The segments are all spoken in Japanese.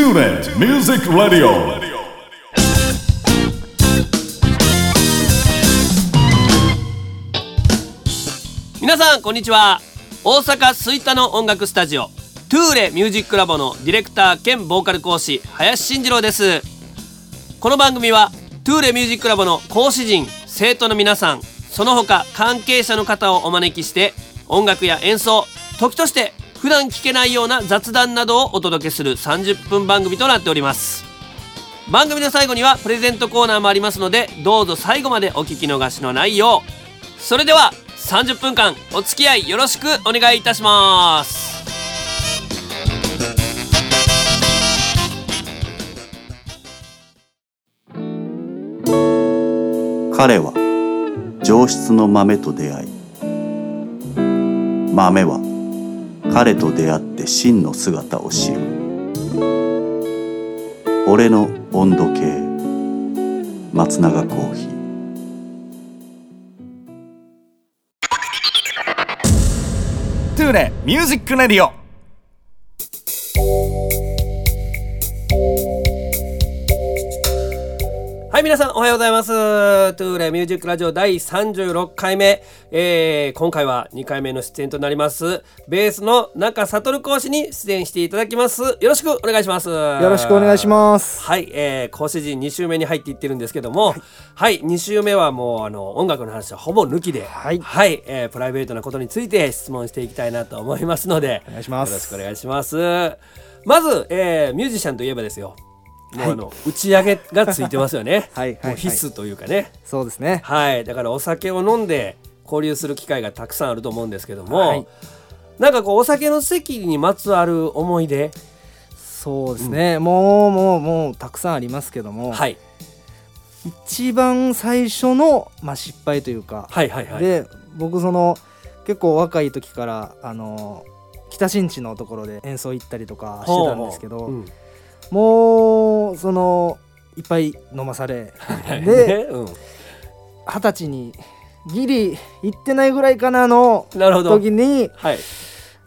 TuneIn Music Radio. 皆さんこんにちは。大阪吹田の音楽スタジオトゥーレミュージックラボのディレクター兼ボーカル講師林慎次郎です。この番組はトゥーレミュージックラボの講師陣生徒の皆さんその他関係者の方をお招きして音楽や演奏時として普段聞けないような雑談などをお届けする30分番組となっております。番組の最後にはプレゼントコーナーもありますのでどうぞ最後までお聞き逃しのないよう。それでは30分間お付き合いよろしくお願いいたします。彼は上質の豆と出会い豆は彼と出会って真の姿を知る。俺の温度計。松永コーヒー。トゥーレ Music Radio。さんおはようございます。トゥーレミュージックラジオ第36回目、えー、今回は2回目の出演となります。ベースの中悟講師に出演していただきます。よろしくお願いします。よよろしくお願いします。はい、えー、講師陣2週目に入っていってるんですけども。はい、2週目はもうあの音楽の話はほぼ抜きで。ははいえープライベートなことについて質問していきたいなと思いますので。お願いします。よろしくお願いします。まず、えー、ミュージシャンといえばですよもうあの、打ち上げがついてますよね。はいもう必須というかね。そうですね。はい。だからお酒を飲んで交流する機会がたくさんあると思うんですけども、はい。なんかこうお酒の席にまつわる思い出？そうですね。もうもうもうたくさんありますけども、はい。一番最初のまあ失敗というか、はいはいはい。で僕その結構若い時からあの北新地のところで演奏行ったりとかしてたんですけど、ほうほう。うんもうそのいっぱい飲まされ、ねで うん。二十歳にギリ行ってないぐらいかなのなるほど。時にはい。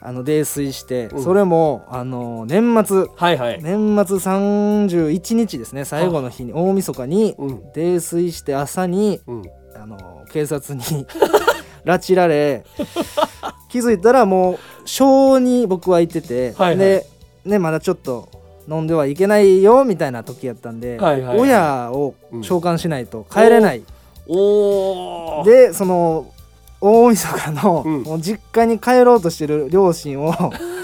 あの泥酔して、うん。それもあの年末。はいはい、年末31日ですね最後の日に大晦日にうん。泥酔して朝にうん、あの警察に 拉致られ 気づいたらもう小に僕は行ってて、はいはい。で、ね、まだちょっと飲んではいけないよみたいな時やったんで、はいはいはい。親をうん召喚しないと帰れない、おおでその大晦日の、うん。実家に帰ろうとしてる両親を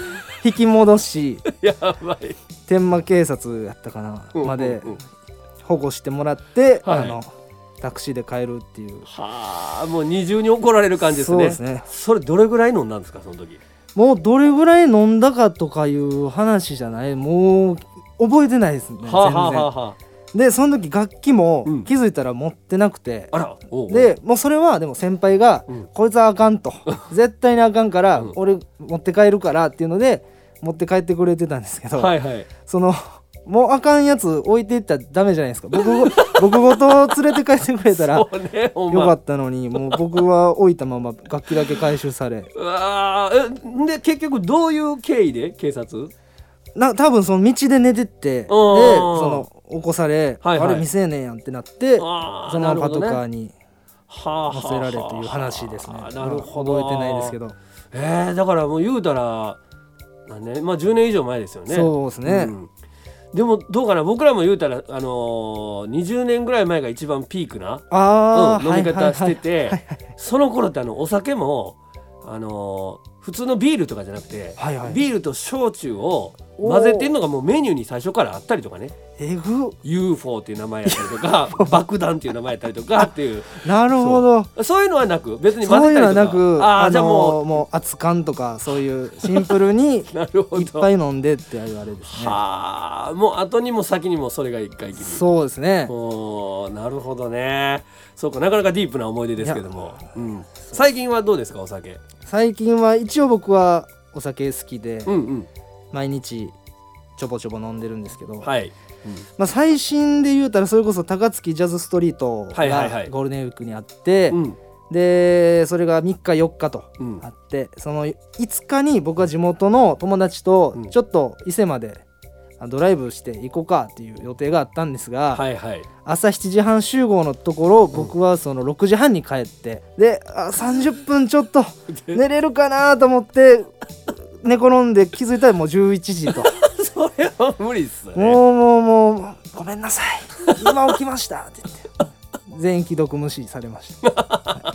引き戻しやばい。天満警察やったかな、うんまでうんうん。保護してもらって、はい。あのタクシーで帰るっていう。はあもう二重に怒られる感じですね。そうですね。それどれぐらい飲んだんですかその時？もうどれぐらい飲んだかとかいう話じゃない？もう覚えてないですねはあはあはあ全はあ。然でその時楽器もうん気づいたら持ってなくて、あらおうおう。でもうそれはでも先輩が、うん。こいつはあかんと。絶対にあかんから、うん。俺持って帰るからっていうので持って帰ってくれてたんですけど、はいはい。そのもうあかんやつ置いていったらダメじゃないですか。僕ご 僕ごと連れて帰ってくれたらよかったのにもう 僕は置いたまま楽器だけ回収され。うわーえで結局どういう経緯で警察？な多分その道で寝てってでそうんの起こされ、はいはい。あれ未成年やんってなってそのままパトカーにに乗乗せられという話ですね。なるほど。覚えてないですけど、えー、だからもう言うたら何年まあ10年以上前ですよね。そうですね、んでもどうかな？僕らも言うたら、あのー、20年ぐらい前が一番ピークな、ああ、うん、飲み方してはいてその頃ってあのお酒も、あのー普通のビールとかじゃなくて、はいはい。ビールと焼酎を混ぜてんのがもうメニューに最初からあったりとかね。えぐ。UFO っていう名前やったりとか 爆弾っていう名前やったりとかっていう。なるほど。そう。いうのはなく別に混そういうぜたりとか。のはなくああのじゃあもう。もう熱燗とかそういうシンプルに いっぱい飲んでっていうあれですね。はあもう後にも先にもそれが一回きり。そうですね。おーなるほどね。そうかなかなかディープな思い出ですけども、うん、最近はどうですかお酒？最近は一応僕はお酒好きで。うんうん毎日ちょぼちょぼ飲んでるんですけど、はい、まあ、最新で言うたらそれこそ高槻ジャズストリートはいはいはい。がゴールデンウィークにあって、うん。でそれが3日4日とうん。あってその5日に僕は地元の友達とうん。ちょっと伊勢まであドライブして行こうかっていう予定があったんですが、はいはい。朝7時半集合のところ僕はその6時半に帰ってであ30分ちょっと 寝れるかなと思って寝転んで気づいたらもう11時と。それは無理っすね。もうもうもうごめんなさい。今起きましたって言って。全員既読無視されました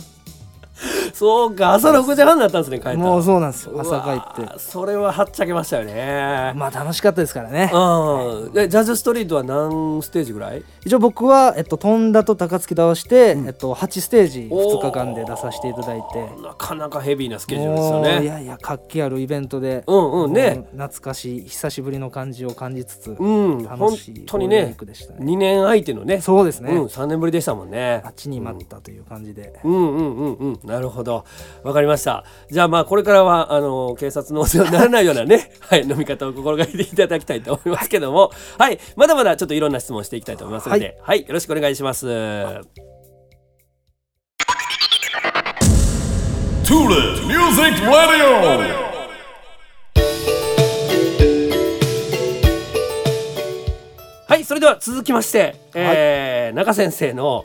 そうか朝6時半だったんですね帰ったもうそうなんですよ。朝帰って。それははっちゃけましたよね。まあ楽しかったですからね。うん。でジャズストリートは何ステージぐらい？一応僕は、えっと、飛んだと高槻と合わせて、うん。えっと、8ステージおー。2日間で出させていただいて。なかなかヘビーなスケジュールですよもういねやいや活気あるイベントで、うんうんね。懐かしい久しぶりの感じを感じつつ、うん楽本しい当にねークでしたね。2年相手のね。そうですね、うん、3年ぶりでしたもんね。待ちに待ったという感じで、うんうんうんうん。なるほどわかりました。じゃあまあこれからはあの警察のお世話にならないようなね はい飲み方を心がけていただきたいと思いますけども。はい。まだまだちょっといろんな質問していきたいと思いますのではい、よろしくお願いします。Tule Music Radio. はい。それでは続きまして、えー中先生の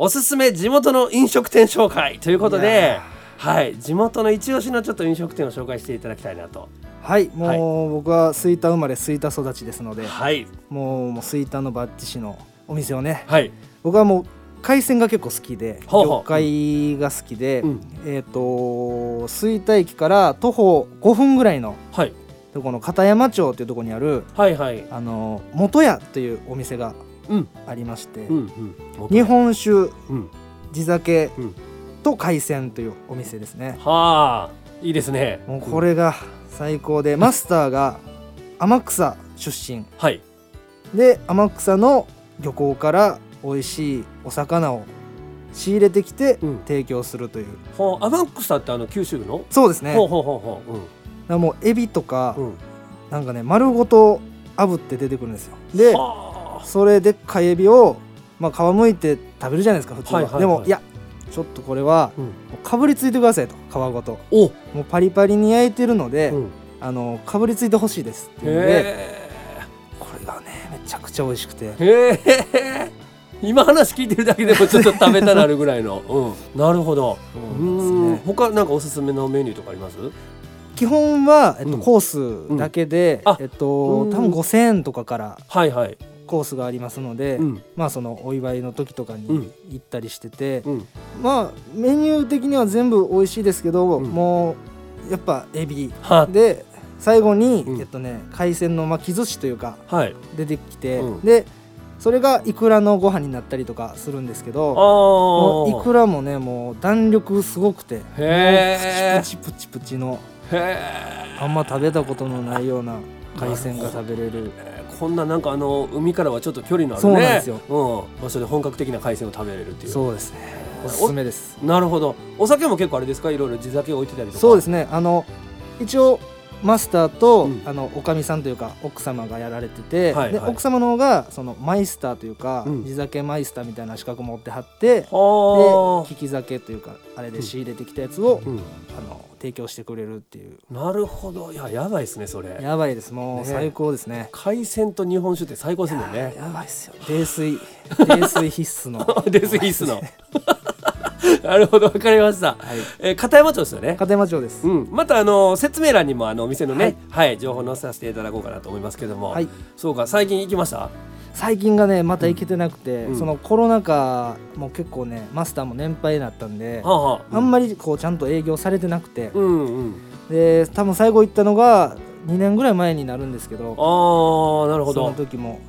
おすすめ地元の飲食店紹介ということいでやはい地元の一押しのちょっと飲食店を紹介していただきたいなと。はいもう、はい僕は吹田生まれ吹田育ちですのではい。もうもう吹田のバッチ市のお店をねはい。僕はもう海鮮が結構好きで魚介が好きで、うん。えっ、と吹田駅から徒歩5分ぐらいのはい。とこの片山町っていうところにあるはいはい。あの元屋というお店がうんありまして、うんうん。日本酒うん。地酒うん。と海鮮というお店ですね、はあいいですね。もうこれが最高でマスターが天草出身。はい。で天草の漁港から美味しいお魚を仕入れてきてうん。提供するという、ほうアマンクサってあの九州の、そうですね。ほうほうほうほう。だからもうエビとか、うん。うんなんかね丸ごと炙って出てくるんですよ。ではそれでっかいエビを、まあ、皮むいて食べるじゃないですか普通は,、はいはいはい。でもいやちょっとこれはうん。かぶりついてくださいと皮ごと。お、もうパリパリに焼いてるので、うん、あのかぶりついてほしいですっていうのでへこれがねめちゃくちゃ美味しくて。今話聞いてるだけでもちょっと食べたなるぐらいの、うん、なるほど。そうなんですね。他なんかおすすめのメニューとかあります？基本は、えっとうん。コースだけで、あ。えっとうん。多分5000円とかからはいはいコースがありますので、うん。まあそのお祝いの時とかにうん。行ったりしてて、うん。まあメニュー的には全部美味しいですけど、うん。もうやっぱエビはで最後に、うん。えっとね海鮮の巻き寿司というかはい。出てきて、うん。でそれがイクラのご飯になったりとかするんですけあどもうーイクラもねもう弾力すごくてプチプチプチプチのへあんま食べたことのないような海鮮が食べれる。えこんななんかあの海からはちょっと距離のあるね。そうなんですよ。うん、場所で本格的な海鮮を食べれるっていう。そうですね。おすすめです。なるほど。お酒も結構あれですか？いろいろ地酒置いてたりとか。そうですね。あの一応マスターと、うん。あのおかみさんというか奥様がやられてて、はいはい。で奥様の方がそのマイスターというか、うん。地酒マイスターみたいな資格持ってはってでは利き酒というかあれで仕入れてきたやつを、あ、うん、あの提供してくれるっていう。なるほど。いややばいですねそれ。やばいです。もね。う最高ですね。海鮮と日本酒って最高ですもんね。やばいっすよ。泥酔。泥酔必須の。です必須の なるほどわかりました、はい。えー片山町ですよね。片山町です、うん、またあの説明欄にもあのお店のね、はい。情報載せさせていただこうかなと思いますけども、はい。そうか最近行きました？最近がねまた行けてなくて、うん。そのコロナ禍も結構ねマスターも年配になったんで、はあ、はあ、あんまりこうちゃんと営業されてなくて、うんうん。で多分最後行ったのが2年ぐらい前になるんですけどああなるほそのど時も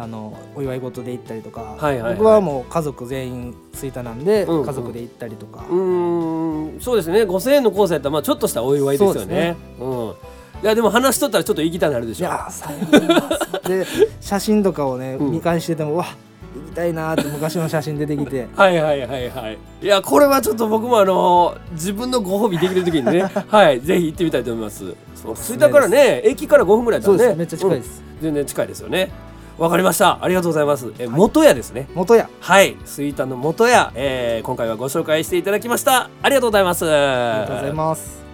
あのお祝い事で行ったりとか、はいはいはい。僕はもう家族全員吹田なんで、うんうん。家族で行ったりとか、うーんそうですね。5000円のコースやったらまあちょっとしたお祝いですよね。うん。いやでも話しとったらちょっと行きたくなるでしょ。いやー最後で写真とかをね、うん。見返しててもうわ行きたいなーって昔の写真出てきて。はいはいはいはい。いやこれはちょっと僕もあの自分のご褒美できる時にね。はいぜひ行ってみたいと思います。そう吹田からね駅から5分ぐらいだね。そうです。めっちゃ近いです、うん。全然近いですよねわかりました。ありがとうございます。え、元屋ですね。元屋。はい。吹田の元屋、えー、今回はご紹介していただきました。ありがとうございます。ありがとうございます。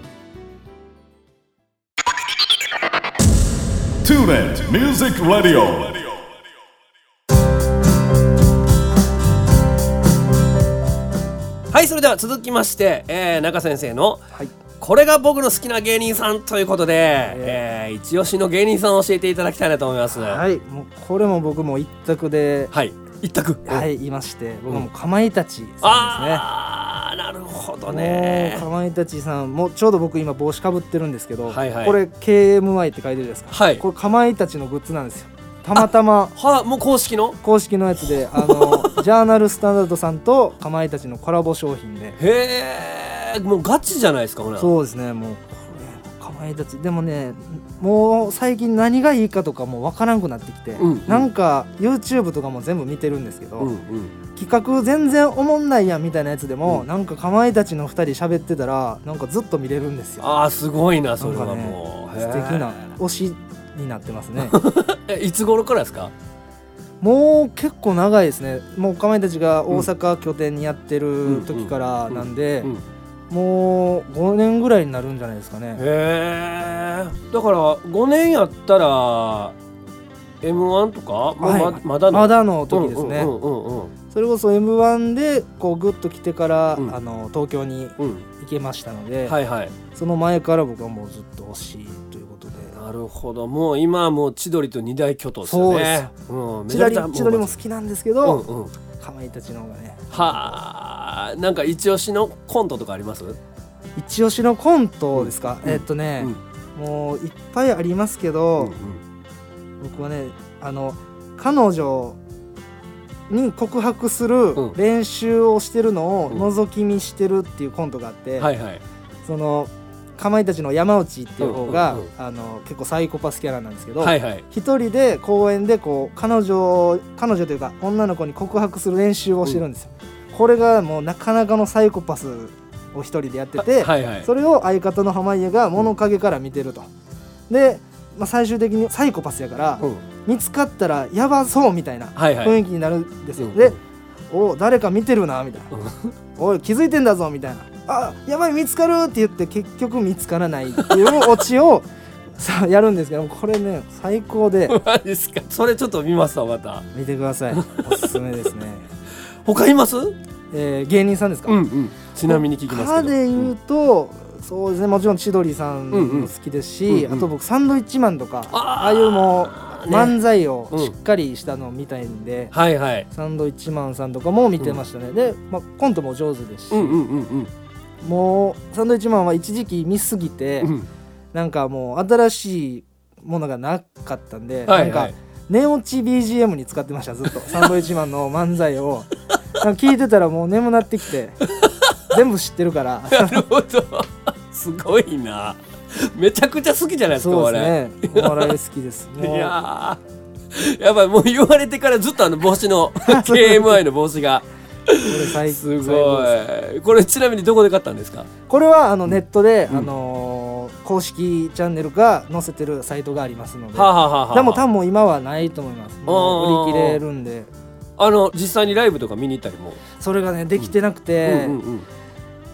トゥーレ Music Radioはいそれでは続きまして、えー、仲先生のはいこれが僕の好きな芸人さんということで、えー、一押しの芸人さんを教えていただきたいなと思います。は、はい。いもうこれも僕も一択で一択。はいいまして僕はもうかまいたちさんですね。ああなるほどね。か。まいたちさんもうちょうど僕今帽子かぶってるんですけど、はいはい。これ KMY って書いてるですか、はい。これかまいたちのグッズなんですよ。たまたまはもう公式の？公式のやつであの ジャーナルスタンダードさんとかまいたちのコラボ商品で。へえもうガチじゃないですかほら。そうですねもうこれかまいたちでもねもう最近何がいいかとかもわからんくなってきて、うんうん。なんか YouTube とかも全部見てるんですけど、うん。うん。企画全然おもんないやんみたいなやつでも、うん。なんかかまいたちの2人喋ってたらなんかずっと見れるんですよ。ああすごいなそれはもう。素敵なへ推しになってますね。ー えいつ頃からですか？もう結構長いですね。もうかまいたちが大阪拠点にやってる時からなんで、うん。もう5年ぐらいになるんじゃないですかね。へえ。だから5年やったら M1 とか、はい。ままだの？まだの時ですね、うんうんうんうんそれこそ m 1でこうグッと来てから、うん。あの東京にうん。行けましたので、はいはい。その前から僕はもうずっと推しということで。なるほど。もう今はもう千鳥と二大巨頭ですよね。うん、千鳥めちゃめちゃ千鳥も好きなんですけうど、んうん。かまいたちの方がね。はあ、なんか一押しのコントとかあります？一押しのコントですか、うん。えっとねうん、もういっぱいありますけど、うん僕はねあの彼女に告白するうん。練習をしてるのをうん。覗き見してるっていうコントがあって、はいはい。そのかまいたちの山内っていう方が、うんうんうん。あの結構サイコパスキャラなんですけど、はいはい。一人で公園でこう彼女彼女というか女の子に告白する練習をしてるんですよ、これがもうなかなかのサイコパスを一人でやってて、はいはい。それを相方の濱家が物陰から見てると。で、まあ、最終的にサイコパスやから、うん。見つかったらやばそうみたいなはいはい。雰囲気になるんですよ、うん。でお誰か見てるなみたいな。うん。おい気づいてんだぞみたいな。あやばい見つかるって言って結局見つからないっていうオチを さあやるんですけどこれね最高で。それちょっと見ますわまた。見てください。おすすめですね、他います？えー芸人さんですか、うんうん。ちなみに聞きます他けど。で言うと、そうですねもちろん千鳥さんも好きですし、うんうんあと僕サンドイッチマンとか、あーああいうも漫才をうんしっかりしたのを見たいんで、はいはい。サンドイッチマンさんとかも見てましたね、で、まあ、コントも上手ですし、うんうんうんうん。もうサンドイッチマンは一時期見すぎて、うんなんかもう新しいものがなかったんで、はいはいなんか寝落ち BGM に使ってましたずっと。サンドイッチマンの漫才を。聞いてたらもう眠なってきて。全部知ってるから。なるほど。すごいな。めちゃくちゃ好きじゃないですかそう。ですね。お笑い。好きです。いもうやー。やばいもう言われてからずっとあの帽子の KMI の帽子が。これ最すごい。これちなみにどこで買ったんですか？これはあのネットで、うん。あのー公式チャンネルが載せてるサイトがありますので、はあ、はあはあはあ、でも多分今はないと思います。もう売り切れるんで。あの実際にライブとか見に行ったりも、それがねできてなくて、うんうんうん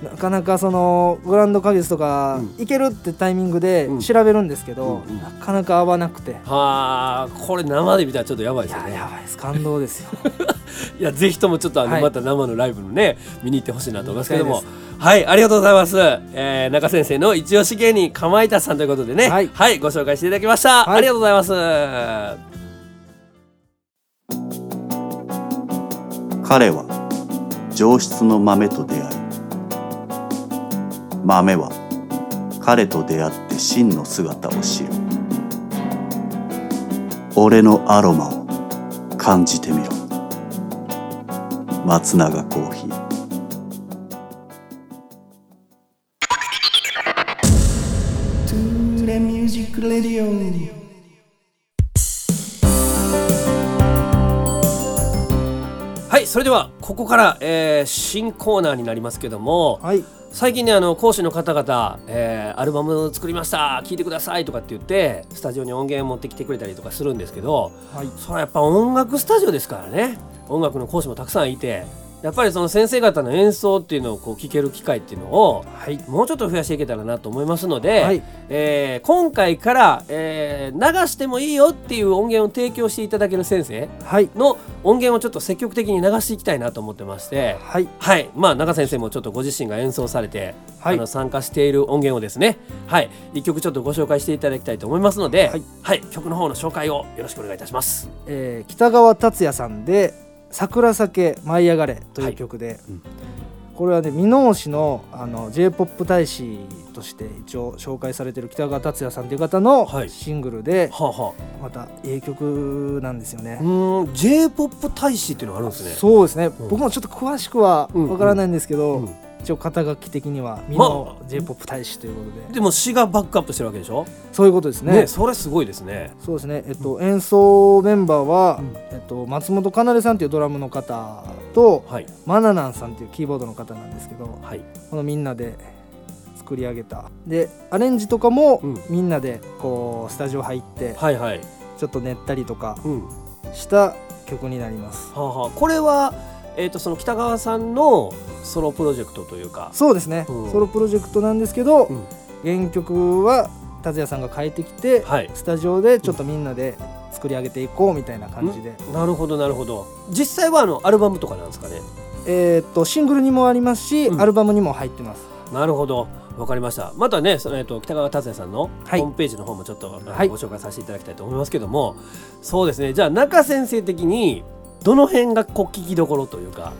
なかなかそのグランド花月とかうん。行けるってタイミングでうん。調べるんですけど、うんうん。なかなか合わなくて、はあこれ生で見たらちょっとやばいですよね。やばいです。感動ですよ。いやぜひともちょっとあの、はい。また生のライブのね見に行ってほしいなと思いますけども。はいありがとうございます、えー、中先生の一押し芸人かまいたちさんということでね。はいご紹介していただきました、はい。ありがとうございます。彼は上質の豆と出会い豆は彼と出会って真の姿を知る。俺のアロマを感じてみろ。松永コーヒー。ここから、えー新コーナーになりますけどもはい。最近ねあの講師の方々、えーアルバム作りました聴いてくださいとかって言ってスタジオに音源を持ってきてくれたりとかするんですけどはい。それはやっぱ音楽スタジオですからね。音楽の講師もたくさんいてやっぱりその先生方の演奏っていうのをこう聞ける機会っていうのをはい。もうちょっと増やしていけたらなと思いますので、はい。えー今回から、えー流してもいいよっていう音源を提供していただける先生はい。の音源をちょっと積極的に流していきたいなと思ってまして。はい。はい、まあ中先生もちょっとご自身が演奏されて、はい。あの参加している音源をですね、はい、一曲ちょっとご紹介していただきたいと思いますので、ははいい、曲の方の紹介をよろしくお願いいたします。えー北川達也さんで「桜酒舞い上がれ」という曲で、うん。これはね箕面市のあの j p o p 大使として一応紹介されてる北川達也さんという方のはい。シングルで、はあ、はまたええ曲なんですよね。あ、う。ーん、J-POP 大使っていうのがあるんですね。そうですね、うん。僕もちょっと詳しくはわからないんですけど、うん一応肩書き的には箕ま面あ j p o p 大使ということで、でも詩がバックアップしてるわけでしょ？そういうことですね。ね、それすごいですね。そうですね、えっと、演奏メンバーは、うん。えっと、松本かなでさんというドラムの方とはい、マナナンさんというキーボードの方なんですけどはい、このみんなで作り上げた。でアレンジとかも、うん。みんなでこうスタジオ入ってはい、はい。ちょっと練ったりとかした曲になります。あ、はあ、これは。えー、とその北川さんのソロプロジェクトというか、そうですね、うん。ソロプロジェクトなんですけど、うん。原曲は達也さんが変えてきて、はい、スタジオでちょっとみんなで作り上げていこうみたいな感じで、なるほどなるほど。実際はあのアルバムとかなんですかね。えーっとシングルにもありますし、うん。アルバムにも入ってます。なるほど。わかりました。またねその、えっと、北川達也さんのホはい。ームページの方もちょっと、はい。ご紹介させていただきたいと思いますけども。そうですね。じゃあ中先生的にどの辺がこう聞きどころというか。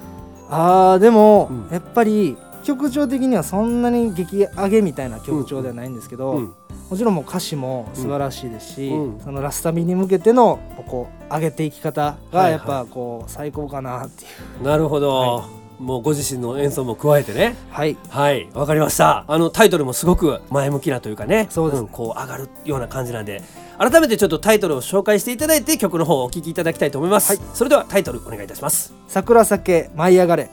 あーでも、うん。やっぱり曲調的にはそんなに激上げみたいな曲調ではないんですけど、うん。もちろんもう歌詞も素晴らしいですし、うん。そのラスタビに向けてのこう上げていき方がやっぱこう最高かなっていう。なるほど、はもうご自身の演奏も加えてね。はい。はい。わかりました。あのタイトルもすごく前向きなというかね。そうです。ねんこう上がるような感じなんで。改めてちょっとタイトルを紹介していただいて曲の方をお聴きいただきたいと思います、はい。それではタイトルお願いいたします。桜酒舞い上がれ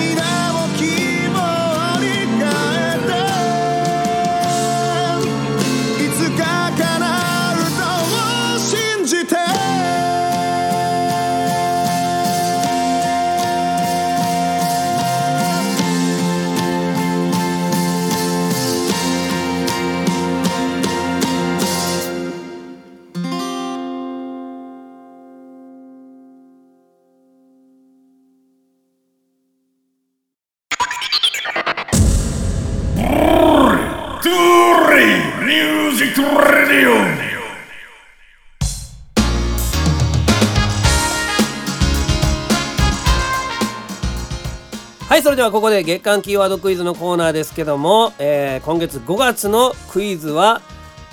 olvidar. ではここで月間キーワードクイズのコーナーですけども、えー今月5月のクイズは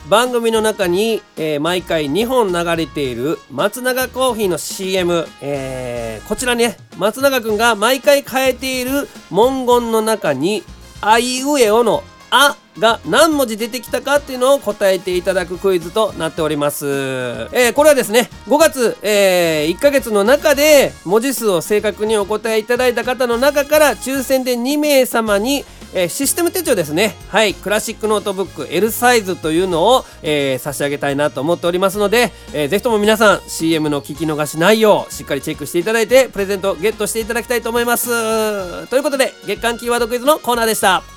番組の中に、えー毎回2本流れている松永コーヒーの CM、えーこちらね松永くんが毎回変えている文言の中に「あいうえお」の「あ」が何文字出てきたかっていうのを答えていただくクイズとなっております、えーこれはですね5月、え1ヶ月の中で文字数を正確にお答えいただいた方の中から抽選で2名様にえーシステム手帳ですね。はいクラシックノートブック L サイズというのを、えー差し上げたいなと思っておりますので、えーぜひとも皆さん CM の聞き逃しないようしっかりチェックしていただいてプレゼントゲットしていただきたいと思います。ということで月間キーワードクイズのコーナーでした。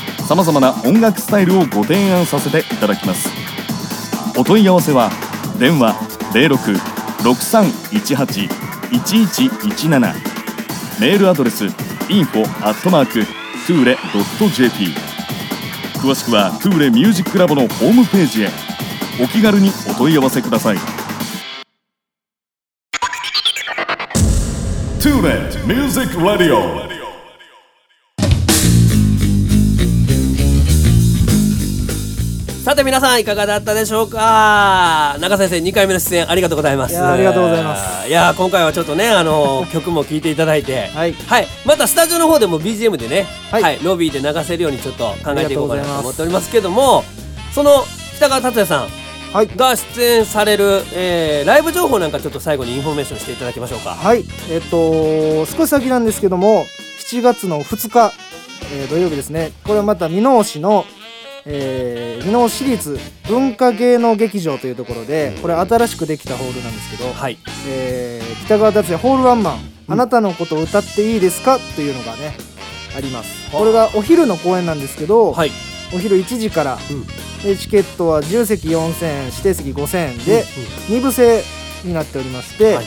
さまざまな音楽スタイルをご提案させていただきます。お問い合わせは電話0663181117メールアドレス info アットマークトゥーレ .jp 詳しくはトゥーレミュージックラボのホームページへ。お気軽にお問い合わせください。トゥーさて皆さんいかがだったでしょうか？仲先生2回目の出演ありがとうございます。ありがとうございます。いや今回はちょっとねあの 曲も聴いていただいてはい。またスタジオの方でも BGM でね、ははいいロビーで流せるようにちょっと考えていこうかなと思っておりますけどもその北川達也さんはい。が出演される、えーライブ情報なんかちょっと最後にインフォメーションしていただきましょうか。はい。えっと少し先なんですけども7月の2日、えー土曜日ですね。これはまた箕面市のえー箕面市立文化芸能劇場というところでこれ新しくできたホールなんですけど、はい。えー北川達也ホールワンマン、あなたのことを歌っていいですか？というのがねあります。これがお昼の公演なんですけど、はい。お昼1時から、うん。でチケットは自由席4000円指定席5000円で、2部制になっておりまして、はい。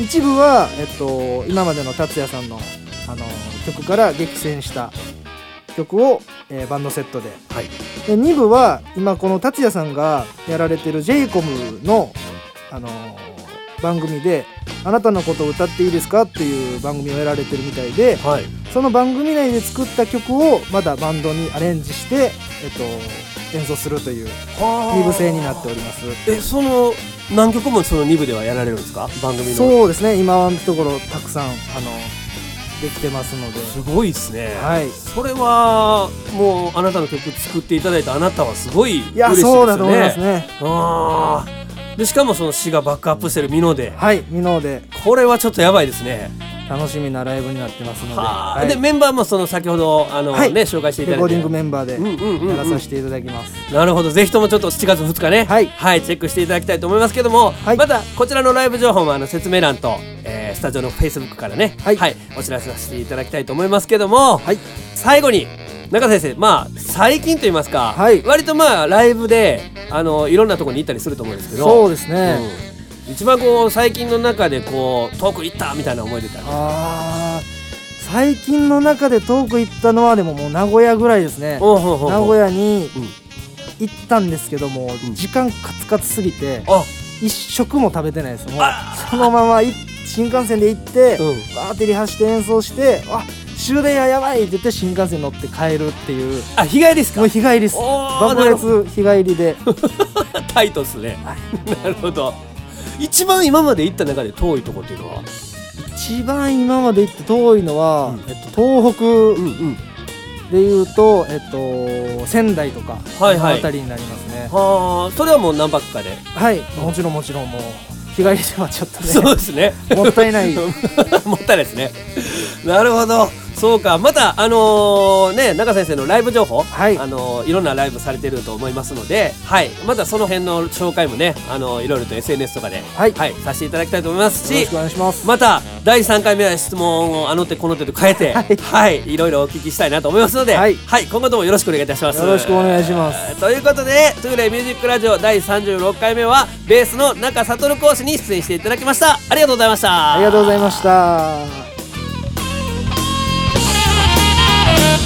一部は、えっと、今までの達也さんのあの曲から激戦した曲を、えーバンドセットで。はい。で2部は今この達也さんがやられてる j イコムの、あのー番組で「あなたのことを歌っていいですか?」っていう番組をやられてるみたいではい。その番組内で作った曲をまだバンドにアレンジして、えっと、演奏するという2部制になっております。えその何曲もその2部ではやられるんですか？番組の。そうですね。今のところたくさんあのできてますので。すごいですね。はい。それはもうあなたの曲作っていただいたあなたはすごいいや嬉しいですよね。そうだと思いますね。でしかもその詩がバックアップしてるミノで。はいミノで。これはちょっとやばいですね楽しみなライブになってますので,、はい、でメンバーもその先ほどあの、はい。ね紹介していただいて。レコーディングメンバーでうんうんうんうん。やらさせていただきます、なるほど。ぜひともちょっと7月2日ねはい。チェックしていただきたいと思いますけども、はい。またこちらのライブ情報もあの説明欄と、えースタジオのフェイスブックからね、はい。お知らせさせていただきたいと思いますけども、はい。最後に中先生まあ最近と言いますか、はい。割とまあライブであのいろんなところに行ったりすると思うんですけど。そうですね、うん一番こう最近の中でこう遠く行ったみたいな思い出ってあ最近の中で遠く行ったのはでももう名古屋ぐらいですね。名古屋にうん行ったんですけども、ん。時間カツカツすぎてあ。一食も食べてないです。もうあ。そのままい新幹線で行って、うん。バーってリハして演奏してあ終電ややばいって言って新幹線乗って帰るっていう。あ日帰りですか？もう日帰りです。爆裂日帰りで。タイトっすね。なるほど一番今まで行った中で遠いとこっていうのは？一番今まで行って遠いのは、うん。えっと、東北うんうん。でいうと、えっと、仙台とか、はいはい。この辺りになりますね。はあそれはもう何泊かで？はい。もちろんもちろんもう日帰りではちょっとね。そうですね。もったいない。もったいないですね。なるほどそうか。またあのーね中先生のライブ情報、はい。あのーいろんなライブされてると思いますので、はい、またその辺の紹介もね、あのーいろいろと SNS とかで、はい。させていただきたいと思いますしよろしくお願いします。また第3回目は質問をあの手この手と変えて、はい、い、ろいろお聞きしたいなと思いますので、ははい。い、今後ともよろしくお願いいたします。よろしくお願いします。ということで、トゥーレイミュージックラジオ第36回目はベースの中悟講師に出演していただきました。ありがとうございました。ありがとうございました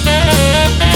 Thank you.